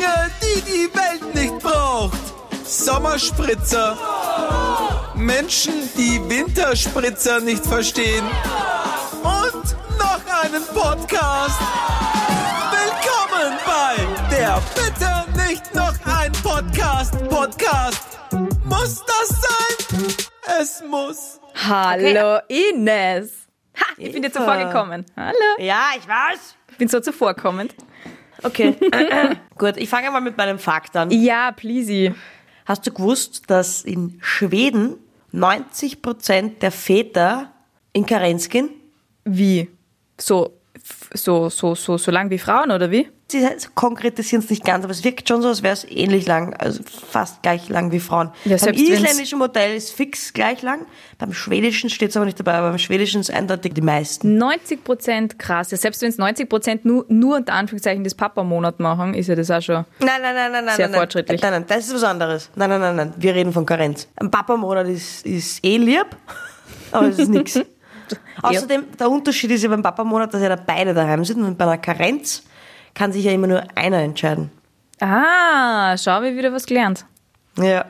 Dinge, die die Welt nicht braucht. Sommerspritzer. Menschen, die Winterspritzer nicht verstehen. Und noch einen Podcast. Willkommen bei der Bitte nicht noch ein Podcast. Podcast. Muss das sein? Es muss. Hallo Ines. Ha, ich bin dir zuvor gekommen. Hallo. Ja, ich weiß. Ich bin so zuvorkommend. Okay. Gut, ich fange mal mit meinem Fakt an. Ja, please. Hast du gewusst, dass in Schweden 90% der Väter in Karenz gehen? Wie? So, so, so, so, so lang wie Frauen oder wie? Sie konkretisieren es nicht ganz, aber es wirkt schon so, als wäre es ähnlich lang, also fast gleich lang wie Frauen. Ja, beim isländischen Modell ist fix gleich lang, beim schwedischen steht es aber nicht dabei, aber beim schwedischen ist eindeutig die meisten. 90 Prozent krass. Ja, selbst wenn es 90 Prozent nur, nur unter Anführungszeichen das Papa-Monat machen, ist ja das auch schon. Nein, nein, nein, nein, nein. Sehr nein, fortschrittlich. Nein, nein, das ist was anderes. Nein, nein, nein, nein. Wir reden von Karenz. Ein Papa-Monat ist, ist eh lieb, aber es ist nichts. Außerdem, der Unterschied ist ja beim Papa-Monat, dass ja da beide daheim sind und bei einer Karenz kann sich ja immer nur einer entscheiden. Ah, schau, wir wieder was gelernt. Ja.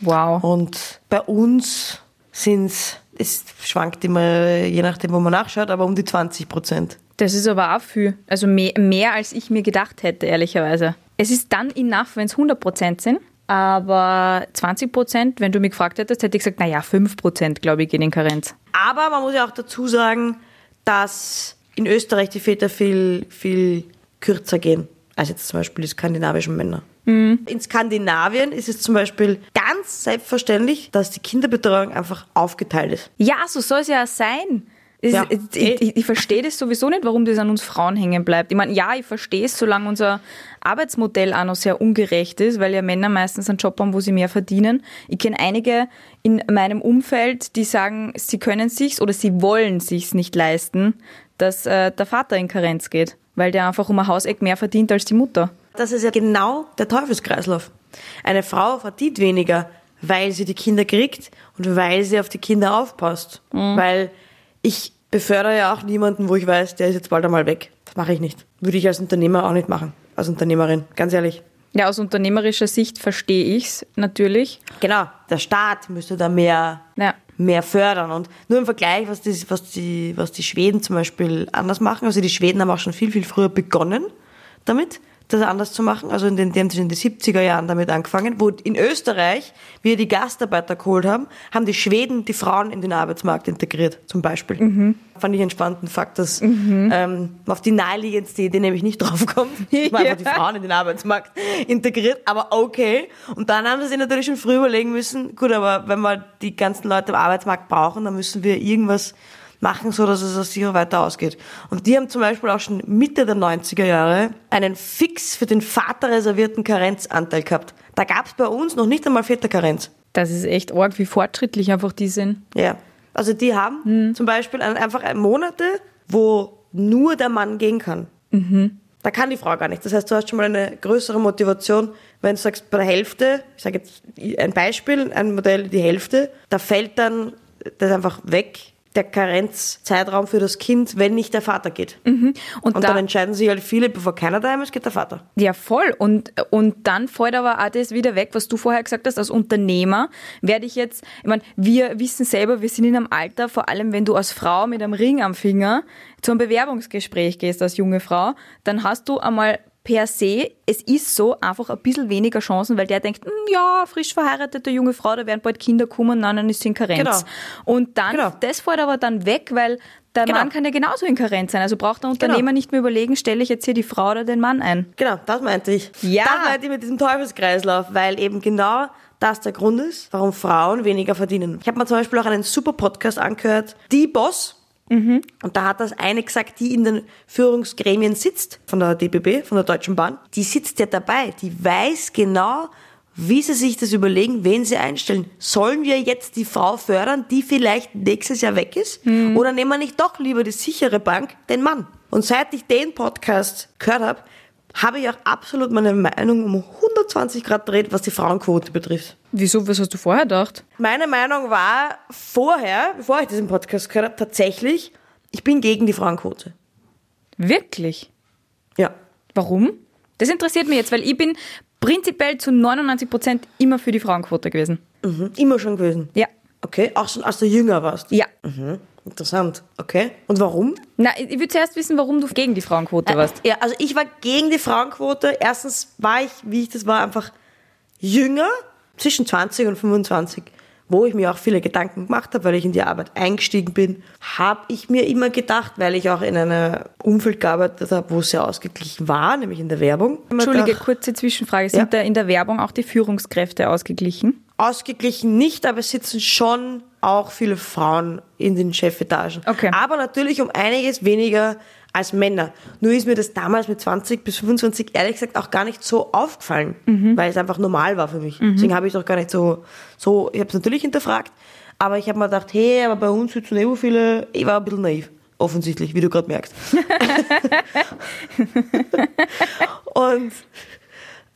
Wow. Und bei uns sind es schwankt immer, je nachdem, wo man nachschaut, aber um die 20 Prozent. Das ist aber auch viel. Also mehr, mehr als ich mir gedacht hätte, ehrlicherweise. Es ist dann enough, wenn es 100 Prozent sind. Aber 20 Prozent, wenn du mich gefragt hättest, hätte ich gesagt, naja, 5 Prozent, glaube ich, gehen in Karenz. Aber man muss ja auch dazu sagen, dass in Österreich die Väter viel, viel kürzer gehen als jetzt zum Beispiel die skandinavischen Männer. In Skandinavien ist es zum Beispiel ganz selbstverständlich, dass die Kinderbetreuung einfach aufgeteilt ist. Ja, so soll es ja sein. Ja, ich, ich, ich verstehe das sowieso nicht, warum das an uns Frauen hängen bleibt. Ich meine, ja, ich verstehe es, solange unser Arbeitsmodell auch noch sehr ungerecht ist, weil ja Männer meistens einen Job haben, wo sie mehr verdienen. Ich kenne einige in meinem Umfeld, die sagen, sie können sich's oder sie wollen sich's nicht leisten, dass äh, der Vater in Karenz geht, weil der einfach um ein Hauseck mehr verdient als die Mutter. Das ist ja genau der Teufelskreislauf. Eine Frau verdient weniger, weil sie die Kinder kriegt und weil sie auf die Kinder aufpasst. Weil ich befördere ja auch niemanden, wo ich weiß, der ist jetzt bald einmal weg. Das mache ich nicht. Würde ich als Unternehmer auch nicht machen. Als Unternehmerin, ganz ehrlich. Ja, aus unternehmerischer Sicht verstehe ich's natürlich. Genau, der Staat müsste da mehr, Ja. Mehr fördern. Und nur im Vergleich, was die, was, die, was die Schweden zum Beispiel anders machen. Also die Schweden haben auch schon viel, viel früher begonnen damit, das anders zu machen. Also in den, die haben in den 70er Jahren damit angefangen. Wo in Österreich wir die Gastarbeiter geholt haben, haben die Schweden die Frauen in den Arbeitsmarkt integriert, zum Beispiel. Fand ich einen spannenden Fakt, dass ähm, auf die naheliegendste Idee nämlich nicht draufkommt. dass man einfach die Frauen in den Arbeitsmarkt integriert, aber okay. Und dann haben sie sich natürlich schon früh überlegen müssen, gut, aber wenn wir die ganzen Leute im Arbeitsmarkt brauchen, dann müssen wir irgendwas machen, so dass es aus sicher weiter ausgeht. Und die haben zum Beispiel auch schon Mitte der 90er Jahre einen fix für den Vater reservierten Karenzanteil gehabt. Da gab es bei uns noch nicht einmal Väterkarenz. Das ist echt arg, wie fortschrittlich einfach die sind. Ja. Also die haben zum Beispiel ein- einfach Monate, wo nur der Mann gehen kann. Da kann die Frau gar nicht. Das heißt, du hast schon mal eine größere Motivation, wenn du sagst, bei der Hälfte, ich sage jetzt ein Beispiel, ein Modell, die Hälfte, da fällt dann das einfach weg, der Karenzzeitraum für das Kind, wenn nicht der Vater geht. Und, Und da, dann entscheiden sich halt viele, bevor keiner daheim ist, geht der Vater. Ja, voll. Und, und dann fällt aber auch das wieder weg, was du vorher gesagt hast, als Unternehmer werde ich jetzt, ich meine, wir wissen selber, wir sind in einem Alter, vor allem wenn du als Frau mit einem Ring am Finger zum Bewerbungsgespräch gehst als junge Frau, dann hast du einmal per se, es ist so, einfach ein bisschen weniger Chancen, weil der denkt, "Hm, ja, frisch verheiratete junge Frau, da werden bald Kinder kommen, nein, dann ist sie in Karenz. Genau. Und dann, Genau. das fällt aber dann weg, weil der Genau. Mann kann ja genauso in Karenz sein. Also braucht der Unternehmer nicht mehr überlegen, stelle ich jetzt hier die Frau oder den Mann ein. Genau, das meinte ich. Ja. Das meinte ich mit diesem Teufelskreislauf, weil eben genau das der Grund ist, warum Frauen weniger verdienen. Ich habe mir zum Beispiel auch einen super Podcast angehört, Die Boss. Und da hat das eine gesagt, die in den Führungsgremien sitzt, von der DBB, von der Deutschen Bahn. Die sitzt ja dabei, die weiß genau, wie sie sich das überlegen, wen sie einstellen. Sollen wir jetzt die Frau fördern, die vielleicht nächstes Jahr weg ist? Oder nehmen wir nicht doch lieber die sichere Bank, den Mann? Und seit ich den Podcast gehört habe, habe ich auch absolut meine Meinung um 120 Grad dreht, was die Frauenquote betrifft. Wieso, was hast du vorher gedacht? Meine Meinung war vorher, bevor ich diesen Podcast gehört habe, tatsächlich, ich bin gegen die Frauenquote. Wirklich? Ja. Warum? Das interessiert mich jetzt, weil ich bin prinzipiell zu 99 Prozent immer für die Frauenquote gewesen. Mhm. Immer schon gewesen. Ja. Okay, auch schon als du jünger warst. Ja. Interessant. Okay. Und warum? Na, ich würde zuerst wissen, warum du gegen die Frauenquote warst. Ja, also ich war gegen die Frauenquote. Erstens war ich, wie ich das war, einfach jünger, zwischen 20 und 25, wo ich mir auch viele Gedanken gemacht habe, weil ich in die Arbeit eingestiegen bin, habe ich mir immer gedacht, weil ich auch in einem Umfeld gearbeitet habe, wo es sehr ausgeglichen war, nämlich in der Werbung. Entschuldige, gedacht, kurze Zwischenfrage. Sind Ja. da in der Werbung auch die Führungskräfte ausgeglichen? Ausgeglichen nicht, aber es sitzen schon auch viele Frauen in den Chefetagen. Okay. Aber natürlich um einiges weniger als Männer. Nur ist mir das damals mit 20 bis 25 ehrlich gesagt auch gar nicht so aufgefallen, weil es einfach normal war für mich. Deswegen habe ich doch gar nicht so, so ich habe es natürlich hinterfragt, aber ich habe mir gedacht, hey, aber bei uns sitzen eh so viele, ich war ein bisschen naiv. Offensichtlich, wie du gerade merkst. und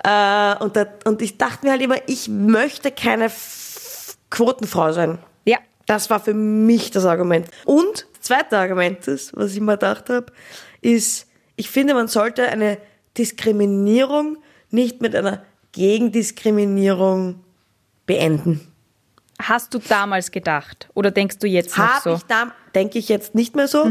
äh, und, da, und ich dachte mir halt immer, ich möchte keine Quotenfrau sein. Das war für mich das Argument. Und das zweite Argument, ist, was ich mir gedacht habe, ist, ich finde, man sollte eine Diskriminierung nicht mit einer Gegendiskriminierung beenden. Hast du damals gedacht? Oder denkst du jetzt noch Habe so? ich da, denke ich jetzt nicht mehr so.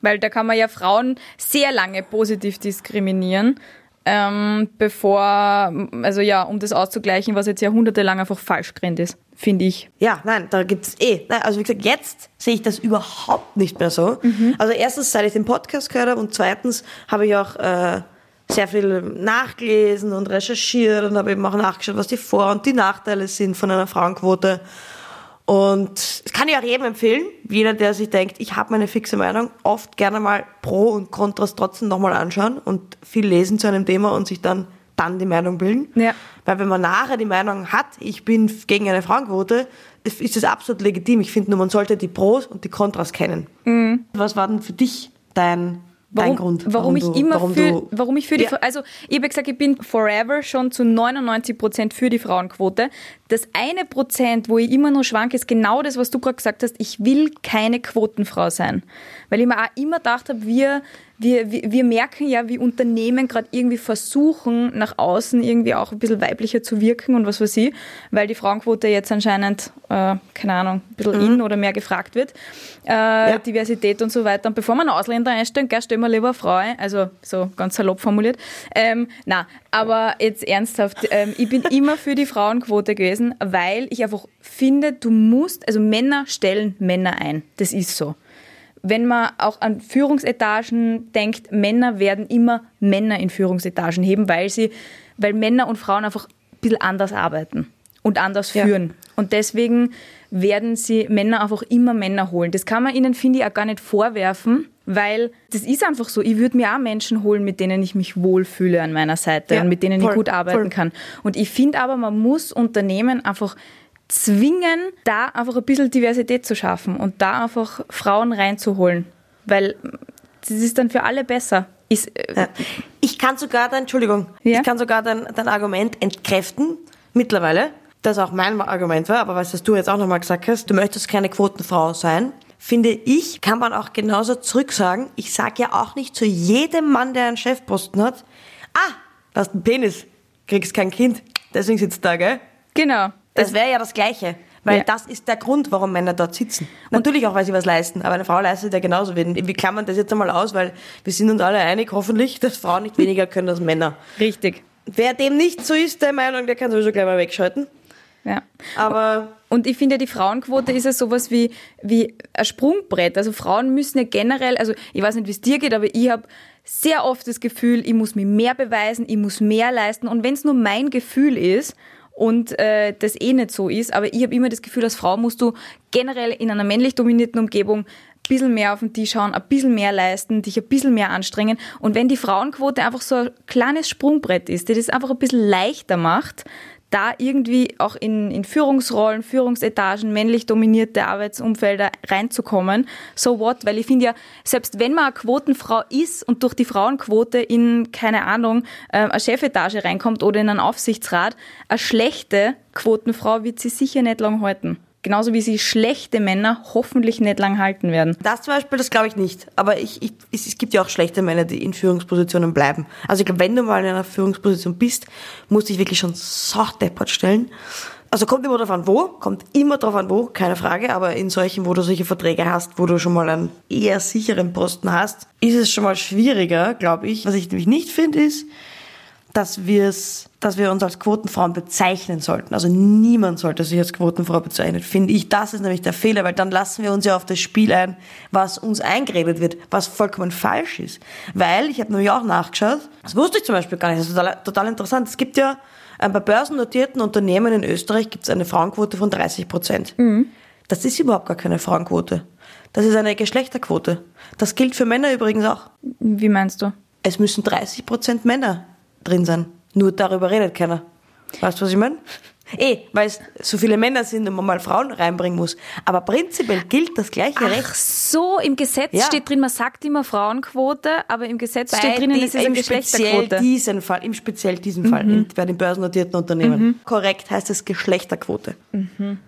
Weil da kann man ja Frauen sehr lange positiv diskriminieren, ähm, bevor, also ja, um das auszugleichen, was jetzt jahrhundertelang einfach falsch gerannt ist, finde ich. Ja, nein, da gibt's eh. Nein, also wie gesagt, jetzt sehe ich das überhaupt nicht mehr so. Also erstens, seit ich den Podcast gehört habe und zweitens habe ich auch äh, sehr viel nachgelesen und recherchiert und habe eben auch nachgeschaut, was die Vor- und die Nachteile sind von einer Frauenquote. Und das kann ich auch jedem empfehlen, jeder, der sich denkt, ich habe meine fixe Meinung, oft gerne mal Pro und Kontras trotzdem nochmal anschauen und viel lesen zu einem Thema und sich dann, dann die Meinung bilden. Ja. Weil wenn man nachher die Meinung hat, ich bin gegen eine Frauenquote, ist das absolut legitim. Ich finde nur, man sollte die Pros und die Kontras kennen. Was war denn für dich dein, Warum, Grund? warum, ich du, immer warum für, du, warum ich für die, Ja. also ich habe gesagt, ich bin forever schon zu 99 Prozent für die Frauenquote. Das eine Prozent, wo ich immer nur schwank, ist genau das, was du gerade gesagt hast. Ich will keine Quotenfrau sein, weil ich mir auch immer gedacht habe, wir wir, wir, wir merken ja, wie Unternehmen gerade irgendwie versuchen, nach außen irgendwie auch ein bisschen weiblicher zu wirken und was weiß ich, weil die Frauenquote jetzt anscheinend, äh, keine Ahnung, ein bisschen in oder mehr gefragt wird. Äh, Diversität und so weiter. Und bevor man einen Ausländer einstellen, gell, stellen wir lieber Frau ein. Also so ganz salopp formuliert. Ähm, na, aber jetzt ernsthaft, ähm, ich bin immer für die Frauenquote gewesen, weil ich einfach finde, du musst, also Männer stellen Männer ein. Das ist so wenn man auch an Führungsetagen denkt, Männer werden immer Männer in Führungsetagen heben, weil sie, weil Männer und Frauen einfach ein bisschen anders arbeiten und anders Ja. führen. Und deswegen werden sie Männer einfach immer Männer holen. Das kann man ihnen, finde ich, auch gar nicht vorwerfen, weil das ist einfach so. Ich würde mir auch Menschen holen, mit denen ich mich wohlfühle an meiner Seite Ja, und mit denen voll, ich gut arbeiten voll. kann. Und ich finde aber, man muss Unternehmen einfach zwingen, da einfach ein bisschen Diversität zu schaffen und da einfach Frauen reinzuholen. Weil das ist dann für alle besser. Ist, äh, Ja. Ich kann sogar dein, Entschuldigung, Ja? ich kann sogar dein, dein Argument entkräften, mittlerweile, das auch mein Argument war, aber was das du jetzt auch nochmal gesagt hast, du möchtest keine Quotenfrau sein, finde ich, kann man auch genauso zurücksagen, ich sage ja auch nicht zu jedem Mann, der einen Chefposten hat, ah, du hast einen Penis, kriegst kein Kind, deswegen sitzt da, gell? genau. Das wäre ja das Gleiche. Weil Ja. das ist der Grund, warum Männer dort sitzen. Natürlich auch, weil sie was leisten, aber eine Frau leistet ja genauso. Wir, wir klammern das jetzt einmal aus, weil wir sind uns alle einig, hoffentlich, dass Frauen nicht weniger können als Männer. Richtig. Wer dem nicht so ist, der Meinung, der kann sowieso gleich mal wegschalten. Ja. Aber Und ich finde, die Frauenquote ist ja sowas wie, wie ein Sprungbrett. Also Frauen müssen ja generell, also ich weiß nicht, wie es dir geht, aber ich habe sehr oft das Gefühl, ich muss mir mehr beweisen, ich muss mehr leisten. Und wenn es nur mein Gefühl ist und äh, das eh nicht so ist, aber ich habe immer das Gefühl, als Frau musst du generell in einer männlich dominierten Umgebung ein bisschen mehr auf den Tisch schauen, ein bisschen mehr leisten, dich ein bisschen mehr anstrengen. Und wenn die Frauenquote einfach so ein kleines Sprungbrett ist, die das einfach ein bisschen leichter macht, da irgendwie auch in, in Führungsrollen, Führungsetagen, männlich dominierte Arbeitsumfelder reinzukommen. So what? Weil ich finde ja, selbst wenn man eine Quotenfrau ist und durch die Frauenquote in, keine Ahnung, äh, eine Chefetage reinkommt oder in einen Aufsichtsrat, eine schlechte Quotenfrau wird sie sicher nicht lang halten. Genauso wie sie schlechte Männer hoffentlich nicht lang halten werden. Das zum Beispiel, das glaube ich nicht. Aber ich, ich, es, gibt ja auch schlechte Männer, die in Führungspositionen bleiben. Also ich glaube, wenn du mal in einer Führungsposition bist, musst du dich wirklich schon so deppert stellen. Also kommt immer drauf an, wo, kommt immer drauf an, wo, keine Frage, aber in solchen, wo du solche Verträge hast, wo du schon mal einen eher sicheren Posten hast, ist es schon mal schwieriger, glaube ich. Was ich nämlich nicht finde, ist, dass wir es, dass wir uns als Quotenfrauen bezeichnen sollten. Also niemand sollte sich als Quotenfrau bezeichnen, finde ich. Das ist nämlich der Fehler, weil dann lassen wir uns ja auf das Spiel ein, was uns eingeredet wird, was vollkommen falsch ist. Weil, ich habe nämlich auch nachgeschaut, das wusste ich zum Beispiel gar nicht, das ist total, total interessant. Es gibt ja äh, bei börsennotierten Unternehmen in Österreich gibt es eine Frauenquote von 30 Prozent. Das ist überhaupt gar keine Frauenquote. Das ist eine Geschlechterquote. Das gilt für Männer übrigens auch. Wie meinst du? Es müssen 30 Prozent Männer drin sein. Nur darüber redet keiner. Weißt du, was ich meine? Eh, weil es so viele Männer sind und man mal Frauen reinbringen muss. Aber prinzipiell gilt das gleiche Ach Recht. so, im Gesetz Ja. steht drin, man sagt immer Frauenquote, aber im Gesetz Bei steht die- es ist eine Geschlechterquote. diesen Fall, im speziell diesen Fall, in, bei den börsennotierten Unternehmen. Korrekt heißt es Geschlechterquote.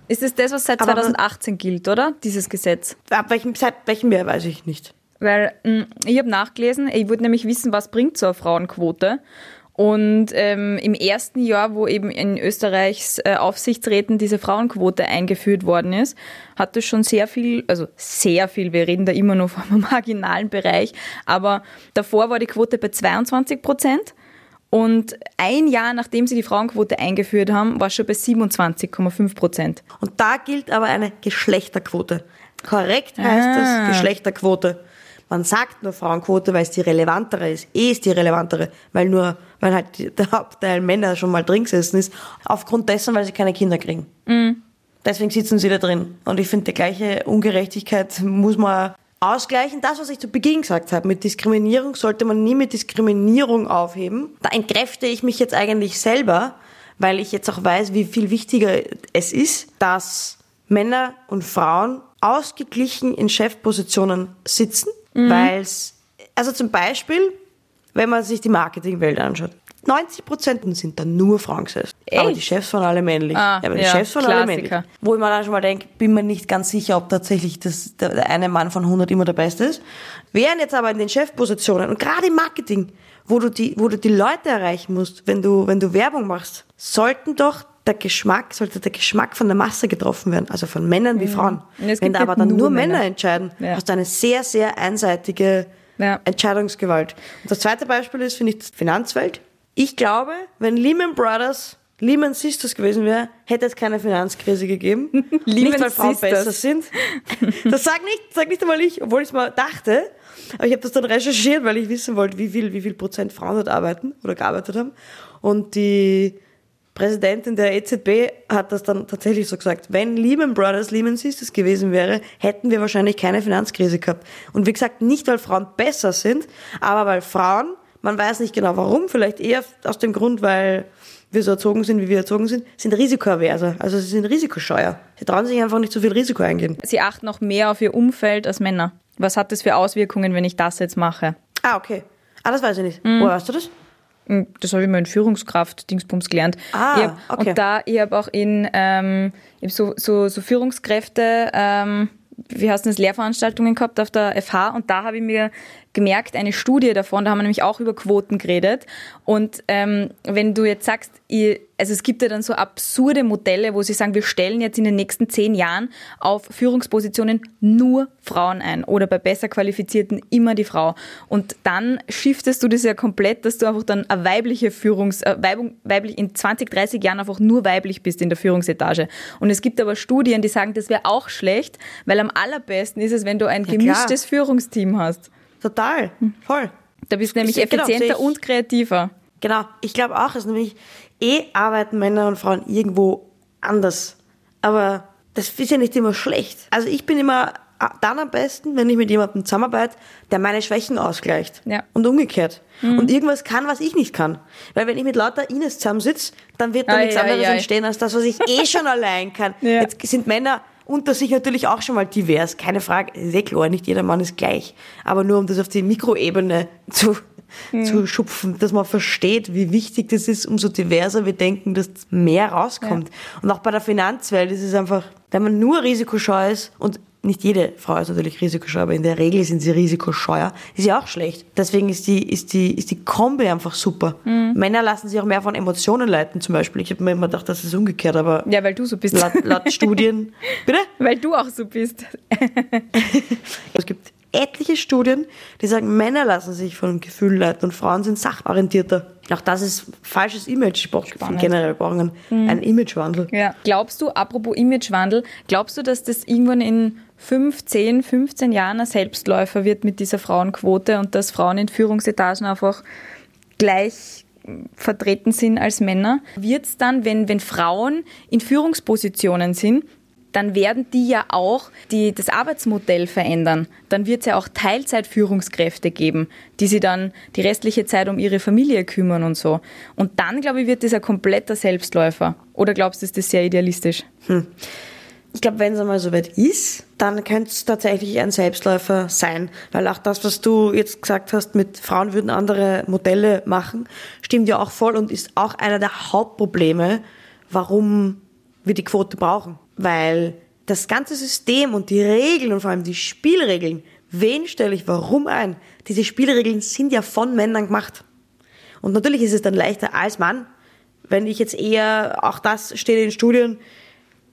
Ist es das, was seit Aber man- 2018 gilt, oder? Dieses Gesetz. Ab welchem, seit welchem Jahr weiß ich nicht. Weil mh, ich habe nachgelesen, ich wollte nämlich wissen, was bringt so eine Frauenquote. Und ähm, im ersten Jahr, wo eben in Österreichs äh, Aufsichtsräten diese Frauenquote eingeführt worden ist, hat es schon sehr viel, also sehr viel, wir reden da immer nur vom marginalen Bereich, aber davor war die Quote bei 22 Prozent. Und ein Jahr nachdem sie die Frauenquote eingeführt haben, war es schon bei 27,5 Prozent. Und da gilt aber eine Geschlechterquote. Korrekt heißt Ah. es Geschlechterquote. Man sagt nur Frauenquote, weil es die relevantere ist. Eh ist die relevantere, weil nur, weil halt der Hauptteil Männer schon mal drin gesessen ist. Aufgrund dessen, weil sie keine Kinder kriegen. Deswegen sitzen sie da drin. Und ich finde, die gleiche Ungerechtigkeit muss man ausgleichen. Das, was ich zu Beginn gesagt habe, mit Diskriminierung sollte man nie mit Diskriminierung aufheben. Da entkräfte ich mich jetzt eigentlich selber, weil ich jetzt auch weiß, wie viel wichtiger es ist, dass Männer und Frauen ausgeglichen in Chefpositionen sitzen, weil es, also zum Beispiel, wenn man sich die Marketingwelt anschaut. 90 Prozent sind da nur Frauen gesessen. Aber die Chefs waren alle männlich. Ah, aber die ja, Chefs waren alle männlich. Wo ich mir dann schon mal denke, bin mir nicht ganz sicher, ob tatsächlich das, der, der eine Mann von 100 immer der Beste ist. Während jetzt aber in den Chefpositionen und gerade im Marketing, wo du die, wo du die Leute erreichen musst, wenn du, wenn du Werbung machst, sollten doch der Geschmack, sollte der Geschmack von der Masse getroffen werden, also von Männern wie Frauen. Und es Wenn da aber dann nur Männer, Männer. entscheiden, Ja. hast du eine sehr, sehr einseitige Ja. Entscheidungsgewalt. Und das zweite Beispiel ist, finde ich, die Finanzwelt. Ich glaube, wenn Lehman Brothers Lehman Sisters gewesen wäre, hätte es keine Finanzkrise gegeben. Nicht, weil Frauen Sisters. besser sind. Das sag nicht, sag nicht einmal ich, obwohl ich es mal dachte. Aber ich habe das dann recherchiert, weil ich wissen wollte, wie viel, wie viel Prozent Frauen dort arbeiten oder gearbeitet haben. Und die Präsidentin der EZB hat das dann tatsächlich so gesagt. Wenn Lehman Brothers Lehman Sisters gewesen wäre, hätten wir wahrscheinlich keine Finanzkrise gehabt. Und wie gesagt, nicht weil Frauen besser sind, aber weil Frauen, man weiß nicht genau warum, vielleicht eher aus dem Grund, weil wir so erzogen sind, wie wir erzogen sind, sind risikoaverser. Also sie sind risikoscheuer. Sie trauen sich einfach nicht so viel Risiko eingehen. Sie achten noch mehr auf ihr Umfeld als Männer. Was hat das für Auswirkungen, wenn ich das jetzt mache? Ah, okay. Ah, das weiß ich nicht. Woher weißt du das? Hm, Das habe ich mal in Führungskraft Dingsbums gelernt. Ah, hab, okay. Und da, ich habe auch in ähm, so, so, so Führungskräfte, ähm, wie heißt das, Lehrveranstaltungen gehabt auf der FH und da habe ich mir gemerkt, eine Studie davon, da haben wir nämlich auch über Quoten geredet. Und ähm, wenn du jetzt sagst, ich, also es gibt ja dann so absurde Modelle, wo sie sagen, wir stellen jetzt in den nächsten zehn Jahren auf Führungspositionen nur Frauen ein oder bei besser qualifizierten immer die Frau. Und dann shiftest du das ja komplett, dass du einfach dann eine weibliche Führungs, äh, Weibung, weiblich in 20, 30 Jahren einfach nur weiblich bist in der Führungsetage. Und es gibt aber Studien, die sagen, das wäre auch schlecht, weil am allerbesten ist es, wenn du ein klar. gemischtes Führungsteam hast. Total. Voll. Da bist du nämlich Genau, effizienter ich. und kreativer. Genau, ich glaube auch, es ist nämlich, eh arbeiten Männer und Frauen irgendwo anders. Aber das ist ja nicht immer schlecht. Also ich bin immer dann am besten, wenn ich mit jemandem zusammenarbeite, der meine Schwächen ausgleicht. Ja. Und umgekehrt. Und irgendwas kann, was ich nicht kann. Weil wenn ich mit lauter Ines zusammensitze, dann wird da nichts anderes entstehen, als das, was ich eh schon allein kann. Ja. Jetzt sind Männer unter sich natürlich auch schon mal divers, keine Frage. Eh klar, nicht jeder Mann ist gleich. Aber nur um das auf die Mikroebene zu zu schupfen, dass man versteht, wie wichtig das ist, umso diverser wir denken, dass mehr rauskommt. Und auch bei der Finanzwelt ist es einfach, wenn man nur risikoscheu ist und nicht jede Frau ist natürlich risikoscheu, aber in der Regel sind sie risikoscheuer, ist ja auch schlecht. Deswegen ist die, ist die, ist die Kombi einfach super. Männer lassen sich auch mehr von Emotionen leiten, zum Beispiel. Ich habe mir immer gedacht, das ist umgekehrt, aber Ja, weil du so bist. laut, laut Studien, bitte? Weil du auch so bist. Es gibt etliche Studien, die sagen, Männer lassen sich von Gefühlen leiten und Frauen sind sachorientierter. Auch das ist falsches Image. Ich brauch- Spannend. Generell brauchen einen, einen Imagewandel. Ja. Glaubst du, apropos Imagewandel, glaubst du, dass das irgendwann in 5, 10, 15 Jahren ein Selbstläufer wird mit dieser Frauenquote und dass Frauen in Führungsetagen einfach gleich vertreten sind als Männer? Wird es dann, wenn, wenn Frauen in Führungspositionen sind, dann werden die ja auch die, das Arbeitsmodell verändern. Dann wird es ja auch Teilzeitführungskräfte geben, die sich dann die restliche Zeit um ihre Familie kümmern und so. Und dann, glaube ich, wird das ein kompletter Selbstläufer. Oder glaubst du, ist das sehr idealistisch? Ich glaube, wenn es einmal soweit ist, dann könnte es tatsächlich ein Selbstläufer sein. Weil auch das, was du jetzt gesagt hast, mit Frauen würden andere Modelle machen, stimmt ja auch voll und ist auch einer der Hauptprobleme, warum wir die Quote brauchen. Weil das ganze System und die Regeln und vor allem die Spielregeln, wen stelle ich warum ein? Diese Spielregeln sind ja von Männern gemacht. Und natürlich ist es dann leichter als Mann, wenn ich jetzt eher, auch das steht in Studien,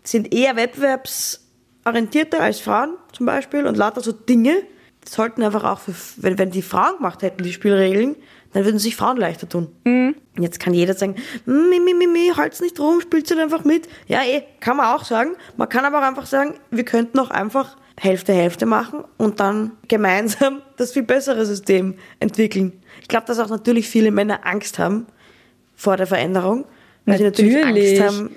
sind eher wettbewerbsorientierter als Frauen zum Beispiel und lauter so Dinge sollten einfach auch, für, wenn, wenn die Frauen gemacht hätten, die Spielregeln, dann würden sich Frauen leichter tun. Und Jetzt kann jeder sagen, mi, mi, mi, mi, halt's nicht rum, spielt halt einfach mit. Ja, eh, kann man auch sagen. Man kann aber auch einfach sagen, wir könnten auch einfach Hälfte, Hälfte machen und dann gemeinsam das viel bessere System entwickeln. Ich glaube, dass auch natürlich viele Männer Angst haben vor der Veränderung. Weil sie natürlich Natürlich. Angst haben.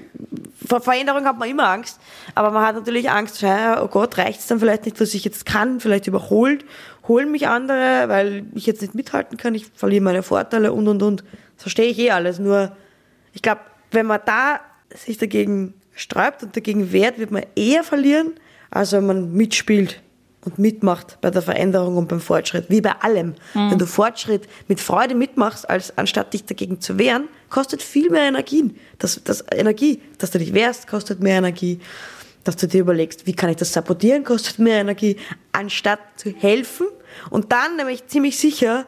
Vor Veränderung hat man immer Angst, aber man hat natürlich Angst, oh Gott, reicht es dann vielleicht nicht, was ich jetzt kann, vielleicht überholt, holen mich andere, weil ich jetzt nicht mithalten kann, ich verliere meine Vorteile und und und. Das verstehe ich eh alles. Nur, ich glaube, wenn man da sich dagegen sträubt und dagegen wehrt, wird man eher verlieren, als wenn man mitspielt und mitmacht bei der Veränderung und beim Fortschritt. Wie bei allem. Wenn du Fortschritt mit Freude mitmachst, als anstatt dich dagegen zu wehren, kostet viel mehr Energien. Das, das Energie, dass du dich wehrst, kostet mehr Energie. Dass du dir überlegst, wie kann ich das sabotieren, kostet mehr Energie, anstatt zu helfen. Und dann nämlich ziemlich sicher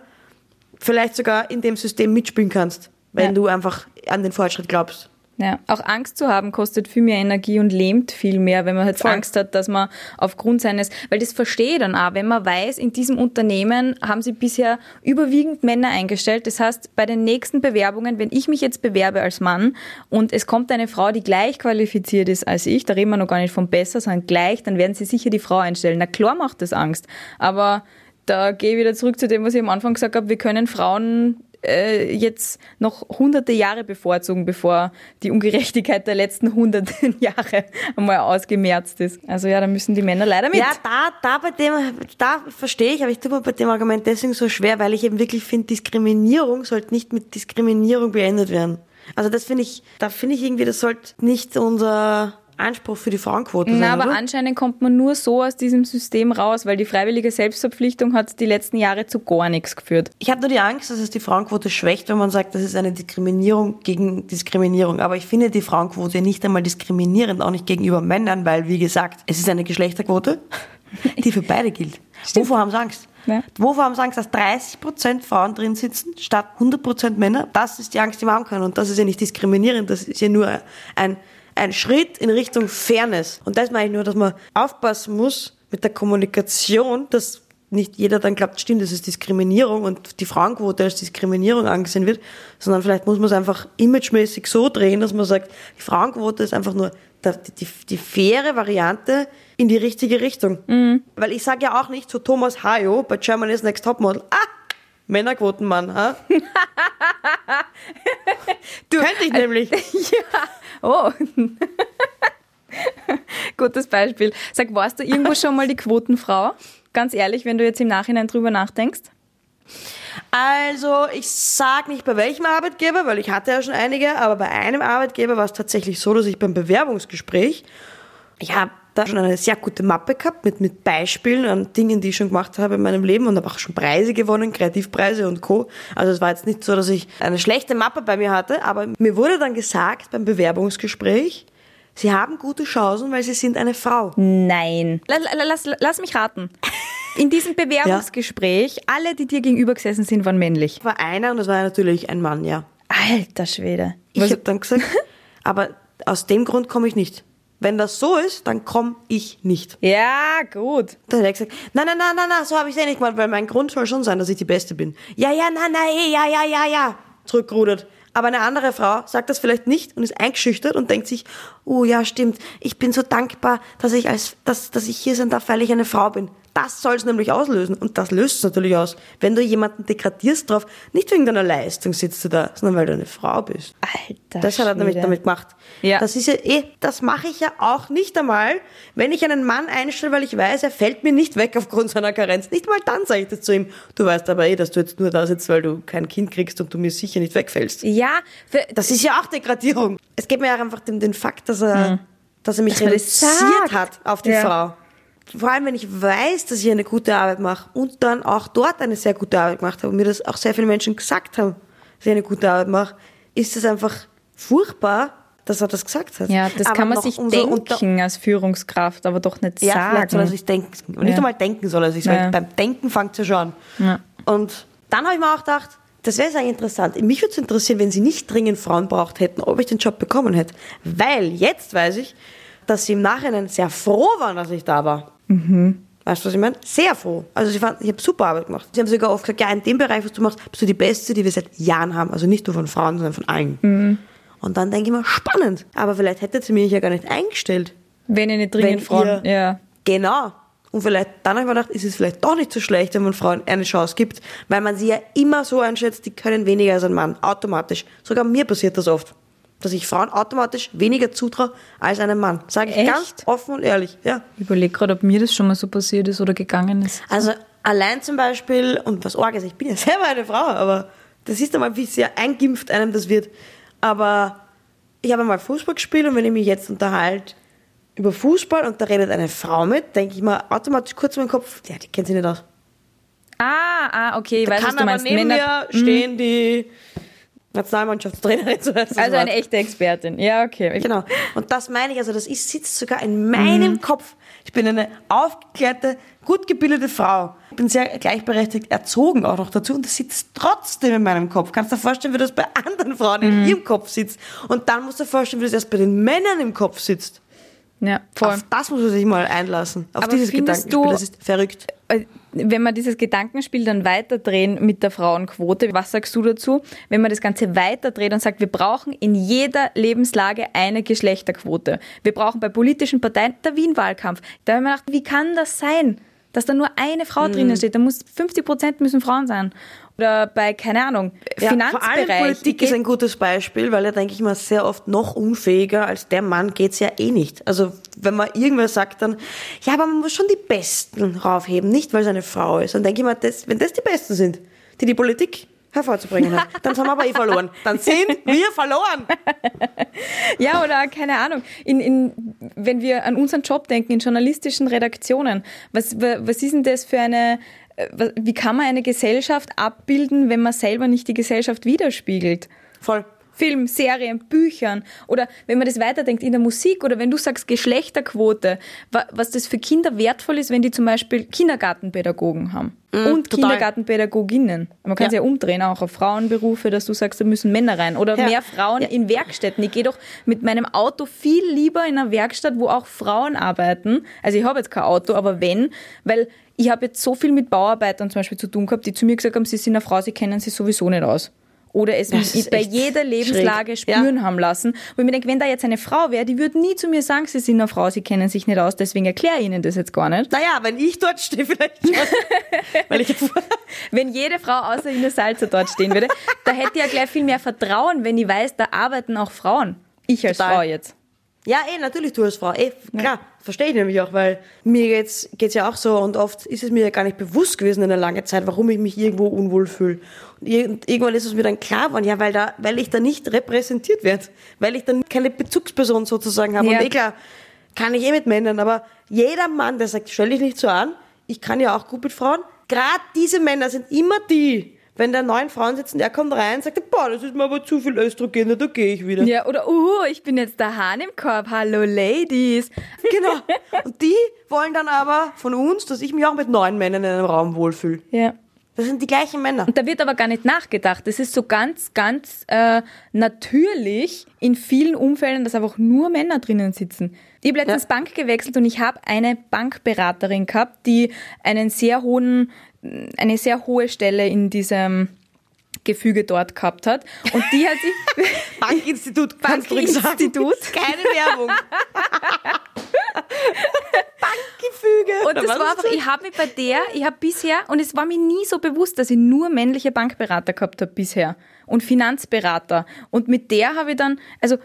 vielleicht sogar in dem System mitspielen kannst, wenn Ja. du einfach an den Fortschritt glaubst. Ja, auch Angst zu haben kostet viel mehr Energie und lähmt viel mehr, wenn man jetzt Voll. Angst hat, dass man aufgrund seines, weil das verstehe ich dann auch, wenn man weiß, in diesem Unternehmen haben sie bisher überwiegend Männer eingestellt. Das heißt, bei den nächsten Bewerbungen, wenn ich mich jetzt bewerbe als Mann und es kommt eine Frau, die gleich qualifiziert ist als ich, da reden wir noch gar nicht von besser, sondern gleich, dann werden sie sicher die Frau einstellen. Na klar macht das Angst. Aber da gehe ich wieder zurück zu dem, was ich am Anfang gesagt habe, wir können Frauen äh, jetzt noch hunderte Jahre bevorzugen, bevor die Ungerechtigkeit der letzten hunderten Jahre einmal ausgemerzt ist. Also ja, da müssen die Männer leider mit. Ja, da, da bei dem, da verstehe ich, aber ich tue mir bei dem Argument deswegen so schwer, weil ich eben wirklich finde, Diskriminierung sollte nicht mit Diskriminierung beendet werden. Also das finde ich, da finde ich irgendwie, das sollte nicht unser Anspruch für die Frauenquote sein, Na, aber oder? anscheinend kommt man nur so aus diesem System raus, weil die freiwillige Selbstverpflichtung hat die letzten Jahre zu gar nichts geführt. Ich habe nur die Angst, dass es die Frauenquote schwächt, wenn man sagt, das ist eine Diskriminierung gegen Diskriminierung. Aber ich finde die Frauenquote nicht einmal diskriminierend, auch nicht gegenüber Männern, weil, wie gesagt, es ist eine Geschlechterquote, die für beide gilt. Wovor haben sie Angst? Ja. Wovor haben sie Angst, dass 30% Frauen drin sitzen, statt 100% Männer? Das ist die Angst, die wir haben können. Und das ist ja nicht diskriminierend, das ist ja nur ein, ein Schritt in Richtung Fairness. Und das meine ich nur, dass man aufpassen muss mit der Kommunikation, dass nicht jeder dann glaubt, stimmt, das ist Diskriminierung und die Frauenquote als Diskriminierung angesehen wird, sondern vielleicht muss man es einfach imagemäßig so drehen, dass man sagt, die Frauenquote ist einfach nur der, die, die faire Variante in die richtige Richtung. Weil ich sage ja auch nicht zu Thomas Hayo bei Germany's Next Topmodel, ah, Männerquotenmann, ha? Könnte ich nämlich. Oh. Gutes Beispiel. Sag, warst du irgendwo schon mal die Quotenfrau? Ganz ehrlich, wenn du jetzt im Nachhinein drüber nachdenkst. Also, ich sag nicht bei welchem Arbeitgeber, weil ich hatte ja schon einige, aber bei einem Arbeitgeber war es tatsächlich so, dass ich beim Bewerbungsgespräch, ich habe da schon eine sehr gute Mappe gehabt mit, mit Beispielen an Dingen, die ich schon gemacht habe in meinem Leben und habe auch schon Preise gewonnen, Kreativpreise und Co. Also es war jetzt nicht so, dass ich eine schlechte Mappe bei mir hatte, aber mir wurde dann gesagt beim Bewerbungsgespräch, Sie haben gute Chancen, weil Sie sind eine Frau. Nein. Lass, lass, lass mich raten. In diesem Bewerbungsgespräch, ja. alle, die dir gegenüber gesessen sind, waren männlich. War einer und das war natürlich ein Mann, ja. Alter Schwede. Ich habe dann gesagt, aber aus dem Grund komme ich nicht. Wenn das so ist, dann komme ich nicht. Ja, gut. Dann hat er gesagt, nein, nein, nein, nein, nein, so habe ich es eh nicht gemacht, weil mein Grund soll schon sein, dass ich die Beste bin. Ja, ja, nein, nein, eh, ja, ja, ja, ja. Zurückgerudert. Aber eine andere Frau sagt das vielleicht nicht und ist eingeschüchtert und denkt sich, oh ja, stimmt, ich bin so dankbar, dass ich als, dass, dass ich hier sein darf, weil ich eine Frau bin. Das soll es nämlich auslösen. Und das löst es natürlich aus. Wenn du jemanden degradierst drauf, nicht wegen deiner Leistung sitzt du da, sondern weil du eine Frau bist. Alter. Das hat er nämlich damit gemacht. Ja. Das ist ja eh, das mache ich ja auch nicht einmal, wenn ich einen Mann einstelle, weil ich weiß, er fällt mir nicht weg aufgrund seiner Karenz. Nicht mal dann sage ich das zu ihm. Du weißt aber eh, dass du jetzt nur da sitzt, weil du kein Kind kriegst und du mir sicher nicht wegfällst. Ja. das ist ja auch Degradierung. Es geht mir ja einfach den, den Fakt, dass er, hm. dass er mich dass reduziert hat auf die ja. Frau vor allem wenn ich weiß, dass ich eine gute Arbeit mache und dann auch dort eine sehr gute Arbeit gemacht habe und mir das auch sehr viele Menschen gesagt haben, dass ich eine gute Arbeit mache, ist es einfach furchtbar, dass er das gesagt hat. Ja, das aber kann man sich denken als Führungskraft, aber doch nicht ja, sagen. Ja, soll er sich denken. Und nicht einmal denken soll er sich, ja. beim Denken fängt es ja schon an. Ja. Und dann habe ich mir auch gedacht, das wäre eigentlich interessant. Mich würde es interessieren, wenn sie nicht dringend Frauen braucht hätten, ob ich den Job bekommen hätte. Weil jetzt weiß ich, dass sie im Nachhinein sehr froh waren, dass ich da war. Mhm. Weißt du, was ich meine? Sehr froh. Also sie fanden, ich habe super Arbeit gemacht. Sie haben sogar oft gesagt, ja, in dem Bereich, was du machst, bist du die Beste, die wir seit Jahren haben. Also nicht nur von Frauen, sondern von allen. Mhm. Und dann denke ich mir, spannend. Aber vielleicht hätte sie mich ja gar nicht eingestellt. Wenn ihr nicht dringend Frauen, ihr, ja. Genau. Und vielleicht, dann habe ich mir gedacht, ist es vielleicht doch nicht so schlecht, wenn man Frauen eine Chance gibt, weil man sie ja immer so einschätzt, die können weniger als ein Mann, automatisch. Sogar mir passiert das oft dass ich Frauen automatisch weniger zutraue als einem Mann. Sage ich Echt? ganz offen und ehrlich. Ja. Ich überlege gerade, ob mir das schon mal so passiert ist oder gegangen ist. Also allein zum Beispiel, und was arg ist, ich bin ja selber eine Frau, aber das ist einmal, wie sehr eingimpft einem das wird. Aber ich habe mal Fußball gespielt und wenn ich mich jetzt unterhalte über Fußball und da redet eine Frau mit, denke ich mir automatisch kurz in meinen Kopf, ja, die kennt sie nicht aus. Ah, ah, okay, da weißt kann du aber meinst. neben Männer, mir stehen, die Nationalmannschaftstrainerin zu heißen. Also eine echte Expertin. Ja, okay. Genau. Und das meine ich, also das ist, sitzt sogar in meinem mhm. Kopf. Ich bin eine aufgeklärte, gut gebildete Frau. Ich bin sehr gleichberechtigt erzogen auch noch dazu und das sitzt trotzdem in meinem Kopf. Kannst du dir vorstellen, wie das bei anderen Frauen in mhm. ihrem Kopf sitzt? Und dann musst du dir vorstellen, wie das erst bei den Männern im Kopf sitzt. Ja, voll. Auf das muss man sich mal einlassen. Auf Aber dieses Gedankenspiel. Du, das ist verrückt. Äh, wenn wir dieses Gedankenspiel dann weiterdrehen mit der Frauenquote, was sagst du dazu? Wenn man das Ganze weiterdreht und sagt, wir brauchen in jeder Lebenslage eine Geschlechterquote. Wir brauchen bei politischen Parteien, der Wien-Wahlkampf. Da haben wir gedacht, wie kann das sein? Dass da nur eine Frau mhm. drinnen steht, da muss 50 Prozent müssen Frauen sein oder bei, keine Ahnung, ja, Finanzbereich. Vor allem Politik ist ein gutes Beispiel, weil da denke ich mal sehr oft noch unfähiger als der Mann geht's ja eh nicht. Also wenn man irgendwer sagt dann, ja, aber man muss schon die Besten raufheben, nicht weil es eine Frau ist. Dann denke ich mal, das, wenn das die Besten sind, die die Politik hervorzubringen hat, dann sind wir aber eh verloren. Dann sind wir verloren. Ja, oder keine Ahnung, in, in, wenn wir an unseren Job denken, in journalistischen Redaktionen, was, was ist denn das für eine äh, wie kann man eine Gesellschaft abbilden, wenn man selber nicht die Gesellschaft widerspiegelt? Voll. Film, Serien, Büchern oder wenn man das weiterdenkt in der Musik oder wenn du sagst Geschlechterquote, was das für Kinder wertvoll ist, wenn die zum Beispiel Kindergartenpädagogen haben mm, und total. Kindergartenpädagoginnen. Man kann es ja. ja umdrehen auch auf Frauenberufe, dass du sagst, da müssen Männer rein oder ja. mehr Frauen ja. in Werkstätten. Ich gehe doch mit meinem Auto viel lieber in eine Werkstatt, wo auch Frauen arbeiten. Also ich habe jetzt kein Auto, aber wenn, weil ich habe jetzt so viel mit Bauarbeitern zum Beispiel zu tun gehabt, die zu mir gesagt haben, sie sind eine Frau, sie kennen sich sowieso nicht aus. Oder es bei jeder Lebenslage schräg. spüren ja. haben lassen. Wo ich mir denke, wenn da jetzt eine Frau wäre, die würde nie zu mir sagen, sie sind eine Frau, sie kennen sich nicht aus, deswegen erkläre ich ihnen das jetzt gar nicht. Naja, wenn ich dort stehe, vielleicht schon. Weil ich wenn jede Frau außer Ines Salzer dort stehen würde, da hätte ich ja gleich viel mehr Vertrauen, wenn ich weiß, da arbeiten auch Frauen. Ich als Total. Frau jetzt. Ja, eh, natürlich du als Frau. Eh, klar, ja. verstehe ich nämlich auch, weil mir geht's, geht's ja auch so und oft ist es mir ja gar nicht bewusst gewesen in einer langen Zeit, warum ich mich irgendwo unwohl fühle. Und irgendwann ist es mir dann klar geworden, ja, weil da, weil ich da nicht repräsentiert werde, weil ich dann keine Bezugsperson sozusagen habe. Ja. Und eh klar, kann ich eh mit Männern, aber jeder Mann, der sagt, stell dich nicht so an, ich kann ja auch gut mit Frauen, gerade diese Männer sind immer die, wenn da neun Frauen sitzen, der kommt rein, sagt, boah, das ist mir aber zu viel Östrogen, da gehe ich wieder. Ja, oder, uh, ich bin jetzt der Hahn im Korb. Hallo, Ladies. Genau. Und die wollen dann aber von uns, dass ich mich auch mit neun Männern in einem Raum wohlfühle. Ja. Das sind die gleichen Männer. Und da wird aber gar nicht nachgedacht. Das ist so ganz, ganz äh, natürlich in vielen Umfällen, dass einfach nur Männer drinnen sitzen. Ich habe letztens Ja. Bank gewechselt und ich habe eine Bankberaterin gehabt, die einen sehr hohen, eine sehr hohe Stelle in diesem Gefüge dort gehabt hat. Und die hat sich Bankinstitut. Bankinstitut. Keine Werbung. Bankgefüge. Und das war ist einfach, ich habe mich bei der, ich habe bisher, und es war mir nie so bewusst, dass ich nur männliche Bankberater gehabt habe bisher und Finanzberater. Und mit der habe ich dann, also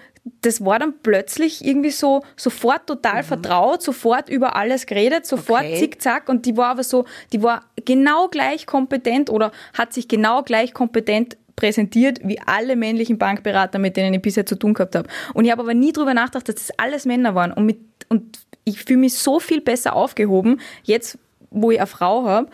das war dann plötzlich irgendwie so sofort total vertraut, sofort über alles geredet, sofort Okay. zickzack und die war aber so, die war genau gleich kompetent oder hat sich genau gleich kompetent präsentiert wie alle männlichen Bankberater, mit denen ich bisher zu tun gehabt habe. Und ich habe aber nie drüber nachgedacht, dass das alles Männer waren. Und, mit, und ich fühle mich so viel besser aufgehoben, jetzt wo ich eine Frau habe,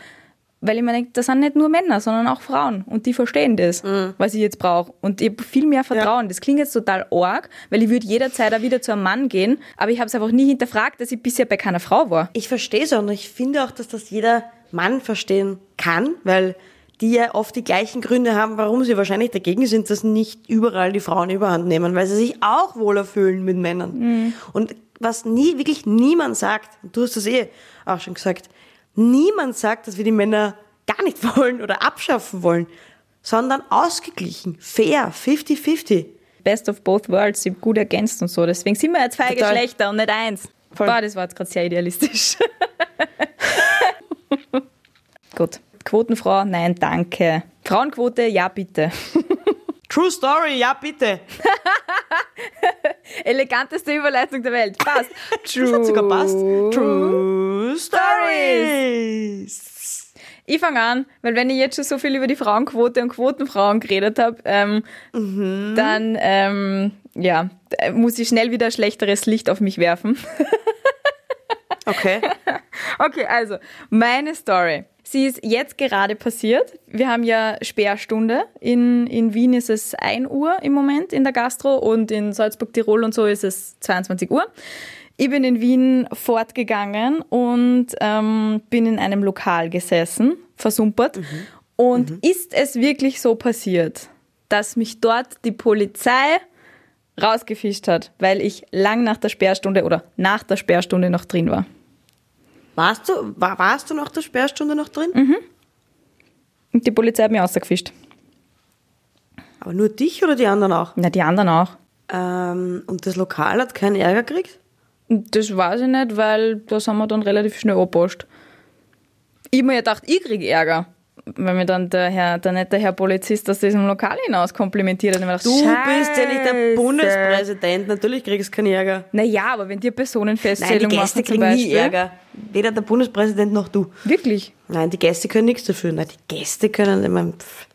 weil ich mir denke, das sind nicht nur Männer, sondern auch Frauen. Und die verstehen das, was ich jetzt brauche. Und ich habe viel mehr Vertrauen. Das klingt jetzt total arg, weil ich würde jederzeit auch wieder zu einem Mann gehen, aber ich habe es einfach nie hinterfragt, dass ich bisher bei keiner Frau war. Ich verstehe es auch und ich finde auch, dass das jeder Mann verstehen kann, weil die ja oft die gleichen Gründe haben, warum sie wahrscheinlich dagegen sind, dass nicht überall die Frauen überhand nehmen, weil sie sich auch wohler fühlen mit Männern. Und was nie, wirklich niemand sagt, und du hast das eh auch schon gesagt, niemand sagt, dass wir die Männer gar nicht wollen oder abschaffen wollen, sondern ausgeglichen, fair, 50-50. Best of both worlds, sind gut ergänzt und so. Deswegen sind wir ja zwei Total. Geschlechter und nicht eins. Voll. Boah, das war jetzt gerade sehr idealistisch. gut. Quotenfrau, nein, danke. Frauenquote, ja, bitte. True Story, ja bitte. Eleganteste Überleitung der Welt. Passt. True. Das hat sogar passt. True Stories. Ich fange an, weil wenn ich jetzt schon so viel über die Frauenquote und Quotenfrauen geredet habe, ähm, Mhm. dann ähm, ja, äh, muss ich schnell wieder schlechteres Licht auf mich werfen. Okay. Okay, also meine Story. Sie ist jetzt gerade passiert. Wir haben ja Sperrstunde. In, in Wien ist es 1 Uhr im Moment in der Gastro und in Salzburg, Tirol und so ist es 22 Uhr. Ich bin in Wien fortgegangen und ähm, bin in einem Lokal gesessen, versumpert. Und ist es wirklich so passiert, dass mich dort die Polizei rausgefischt hat, weil ich lang nach der Sperrstunde oder nach der Sperrstunde noch drin war? Warst du, war, warst du nach der Sperrstunde noch drin? Mhm. Und die Polizei hat mich rausgefischt. Aber nur dich oder die anderen auch? Na, die anderen auch. Ähm, und das Lokal hat keinen Ärger gekriegt? Das weiß ich nicht, weil da sind wir dann relativ schnell angepasst. Ich hab mir ja gedacht, ich krieg Ärger. Weil mir dann der, Herr, der nette Herr Polizist aus diesem Lokal hinaus komplimentiert hat. Ich mir Du gedacht, bist ja nicht der Scheiße. Bundespräsident, natürlich kriegst du keinen Ärger. Naja, aber wenn die Nein, Personenfeststellung die Gäste machen kriegen Beispiel. nie Ärger. Weder der Bundespräsident noch du. Wirklich? Nein, die Gäste können nichts dafür. Nein, die Gäste können, ich pff,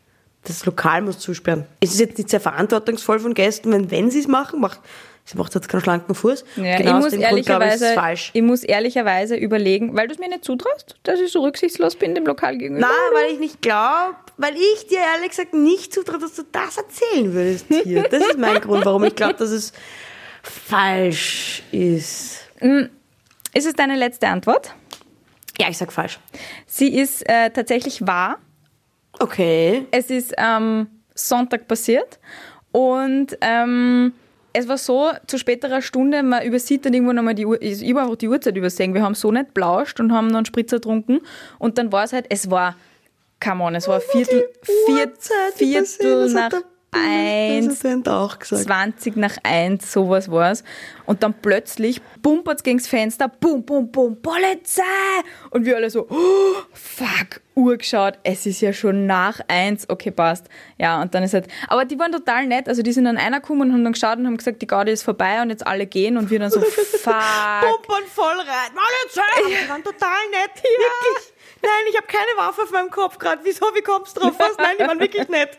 das Lokal muss zusperren. Es ist jetzt nicht sehr verantwortungsvoll von Gästen, wenn, wenn sie es machen, macht, sie macht jetzt keinen schlanken Fuß. Ja, genau ich, aus muss dem Grund, ich, ehrlicherweise, muss ehrlicherweise überlegen, weil du es mir nicht zutraust, dass ich so rücksichtslos bin dem Lokal gegenüber. Nein, weil ich nicht glaube, weil ich dir ehrlich gesagt nicht zutraue, dass du das erzählen würdest hier. Das ist mein Grund, warum ich glaube, dass es falsch ist. Ist es deine letzte Antwort? Ja, ich sag falsch. Sie ist äh, tatsächlich wahr. Okay. Es ist ähm, Sonntag passiert und ähm, es war so, zu späterer Stunde, man übersieht dann irgendwo nochmal die Uhr, ich habe einfach die Uhrzeit übersehen. Wir haben so nicht blauscht und haben noch einen Spritzer getrunken und dann war es halt, es war, come on, es war Viertel, Viert, Viertel nach eins, Präsident auch gesagt. 20 nach 1, sowas war's. Und dann plötzlich bumpert's gegens Fenster, bum, bum, bum, Polizei! Und wir alle so, oh, fuck, Uhr geschaut, es ist ja schon nach 1, okay, passt. Ja, und dann ist halt, aber die waren total nett, also die sind dann einer gekommen und haben dann geschaut und haben gesagt, die Garde ist vorbei und jetzt alle gehen und wir dann so, fuck. Pumpern voll rein. Polizei! Die waren total nett. Wirklich. Nein, ich habe keine Waffe auf meinem Kopf gerade. Wieso? Wie kommst du drauf? Was? Nein, die waren wirklich nett.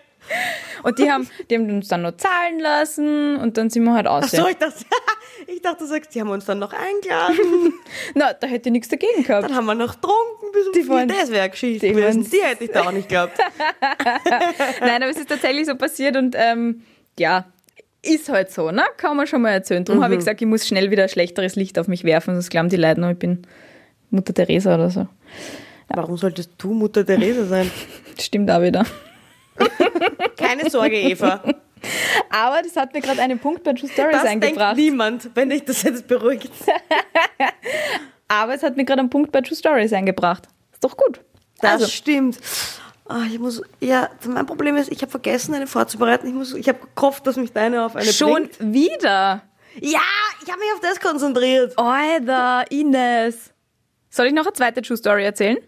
Und die haben, die haben uns dann noch zahlen lassen und dann sind wir halt aus. Ach so, ich dachte, Ich dachte, du sagst, die haben uns dann noch eingeladen. Na, da hätte ich nichts dagegen gehabt. Dann haben wir noch getrunken bis um Die vier. waren- Das wäre Geschichte die gewesen. Die hätte ich da auch nicht gehabt. Nein, aber es ist tatsächlich so passiert und ähm, ja, ist halt so, ne? Kann man schon mal erzählen. Darum habe ich gesagt, ich muss schnell wieder ein schlechteres Licht auf mich werfen, sonst glauben die Leute noch, ich bin Mutter Teresa oder so. Warum solltest du Mutter Therese sein? Stimmt auch wieder. Sorge, Eva. Aber das hat mir gerade einen Punkt bei True Stories Das denkt eingebracht. niemand, wenn dich das jetzt beruhigt. Aber es hat mir gerade einen Punkt bei True Stories eingebracht. Ist doch gut. Das also, stimmt. Ah, ich muss, ja, mein Problem ist, ich habe vergessen, eine vorzubereiten. Ich, muss, ich habe gehofft, dass mich deine auf eine schon bringt. wieder. Ja, ich habe mich auf das konzentriert. Alter, Ines. Soll ich noch eine zweite True Story erzählen?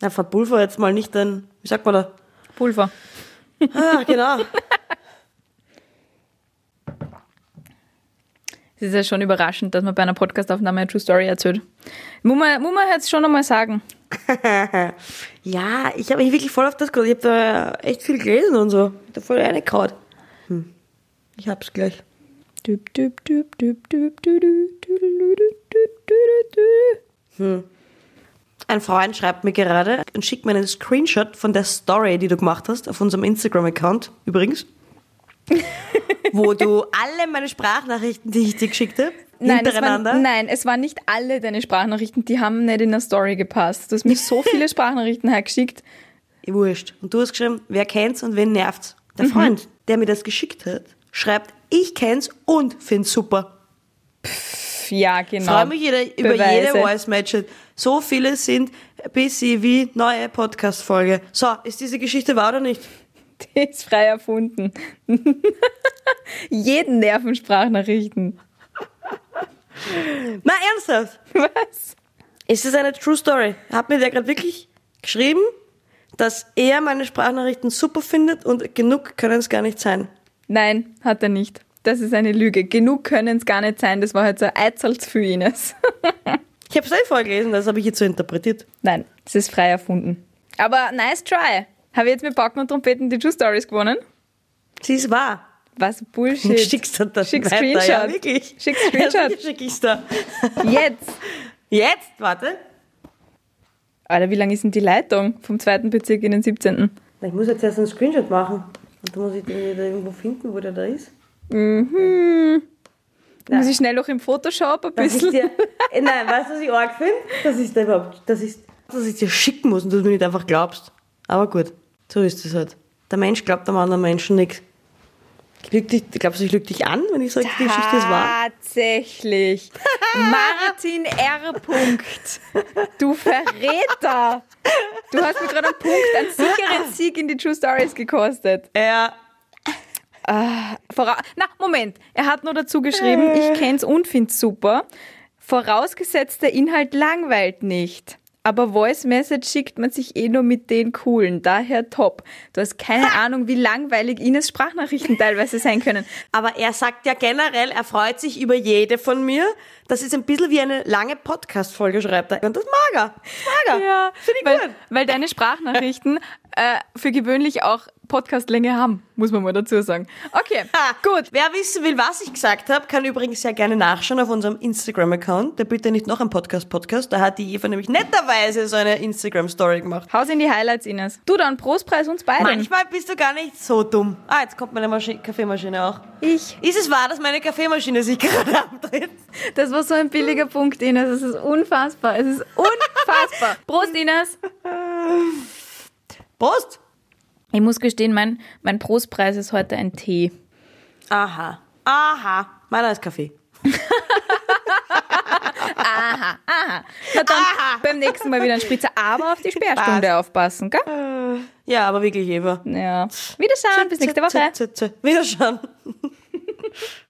Na, verpulver jetzt mal nicht dein, wie sagt man da? Pulver. Ah, genau. Es ist ja schon überraschend, dass man bei einer Podcastaufnahme eine True Story erzählt. Muss man, muss man jetzt schon einmal sagen. ja, ich habe mich wirklich voll auf das geholt. Ich habe da echt viel gelesen und so. Da voll reingehauen. Hm. Ich hab's gleich. Düb, Ein Freund schreibt mir gerade und schickt mir einen Screenshot von der Story, die du gemacht hast, auf unserem Instagram-Account übrigens. wo du alle meine Sprachnachrichten, die ich dir geschickt habe, Nein es, hintereinander. waren, nein, es waren nicht alle deine Sprachnachrichten, die haben nicht in der Story gepasst. Du hast mir so viele Sprachnachrichten hergeschickt. Wurscht. Und du hast geschrieben, wer kennt's und wen nervt's? Der Mhm. Freund, der mir das geschickt hat, schreibt, ich kenn's und find's super. Pff, Ja, genau. Freue mich jeder, über Beweise. jede Voice-Match. So viele sind busy wie neue Podcast-Folge. So, ist diese Geschichte wahr oder nicht? Die ist frei erfunden. Jeden nerven Sprachnachrichten. Na, ernsthaft? Was? Ist es eine True Story? Hat mir der gerade wirklich geschrieben, dass er meine Sprachnachrichten super findet und genug können es gar nicht sein. Nein, hat er nicht. Das ist eine Lüge. Genug können es gar nicht sein. Das war halt so ein Eizelz für Ines. Ich habe es eh vorgelesen, das habe ich jetzt so interpretiert. Nein, das ist frei erfunden. Aber nice try. Habe ich jetzt mit Backen und Trompeten die True Stories gewonnen? Sie ist wahr. Was Bullshit. Schickst du das Schick weiter? Screenshot. Ja, wirklich. Schick Screenshot. Ja, schick ich's da. Jetzt. Jetzt, warte. Alter, wie lang ist denn die Leitung vom zweiten Bezirk in den 17.? Ich muss jetzt erst einen Screenshot machen. Und dann muss ich den wieder irgendwo finden, wo der da ist. Muss ich schnell noch im Photoshop ein bisschen. dir, Äh, nein, weißt du, was ich arg finde? Das ist da überhaupt, das ist, dass ich dir schicken muss und du mir nicht einfach glaubst. Aber gut, so ist es halt. Der Mensch glaubt am anderen Menschen nichts. Dich, glaubst du, ich lüge dich an, wenn ich sage, die Geschichte ist wahr? Tatsächlich. Martin R. Punkt. Du Verräter. Du hast mir gerade einen Punkt, einen sicheren Sieg in die True Stories gekostet. Ja. Vora Na, Moment. Er hat nur dazu geschrieben, ich kenn's und find's super. Vorausgesetzt, der Inhalt langweilt nicht. Aber Voice Message schickt man sich eh nur mit den coolen, daher top. Du hast keine Ahnung, wie langweilig Ines Sprachnachrichten teilweise sein können. Aber er sagt ja generell, er freut sich über jede von mir. Das ist ein bisschen wie eine lange Podcast-Folge, schreibt er. Und das mag er. Das mag er. Ja, Finde ich weil, gut. weil deine Sprachnachrichten äh, für gewöhnlich auch Podcastlänge haben, muss man mal dazu sagen. Okay, Ah, gut. Wer wissen will, was ich gesagt habe, kann übrigens sehr gerne nachschauen auf unserem Instagram-Account. Der bitte nicht noch ein Podcast-Podcast. Da hat die Eva nämlich netterweise so eine Instagram-Story gemacht. Haus in die Highlights, Ines. Du dann, Prostpreis uns beiden. Manchmal bist du gar nicht so dumm. Ah, jetzt kommt meine Maschi Kaffeemaschine auch. Ich. Ist es wahr, dass meine Kaffeemaschine sich gerade abdreht? Das war so ein billiger Punkt, Ines. Es ist unfassbar. Es ist unfassbar. Prost, Ines. Prost! Ich muss gestehen, mein, mein Prostpreis ist heute ein Tee. Aha. Aha. Meiner ist Kaffee. Na dann beim nächsten Mal wieder ein Spritzer, aber auf die Sperrstunde aufpassen, gell? Ja, aber wirklich, Eva. Ja. Wiederschauen, bis nächste Woche. Wiederschauen.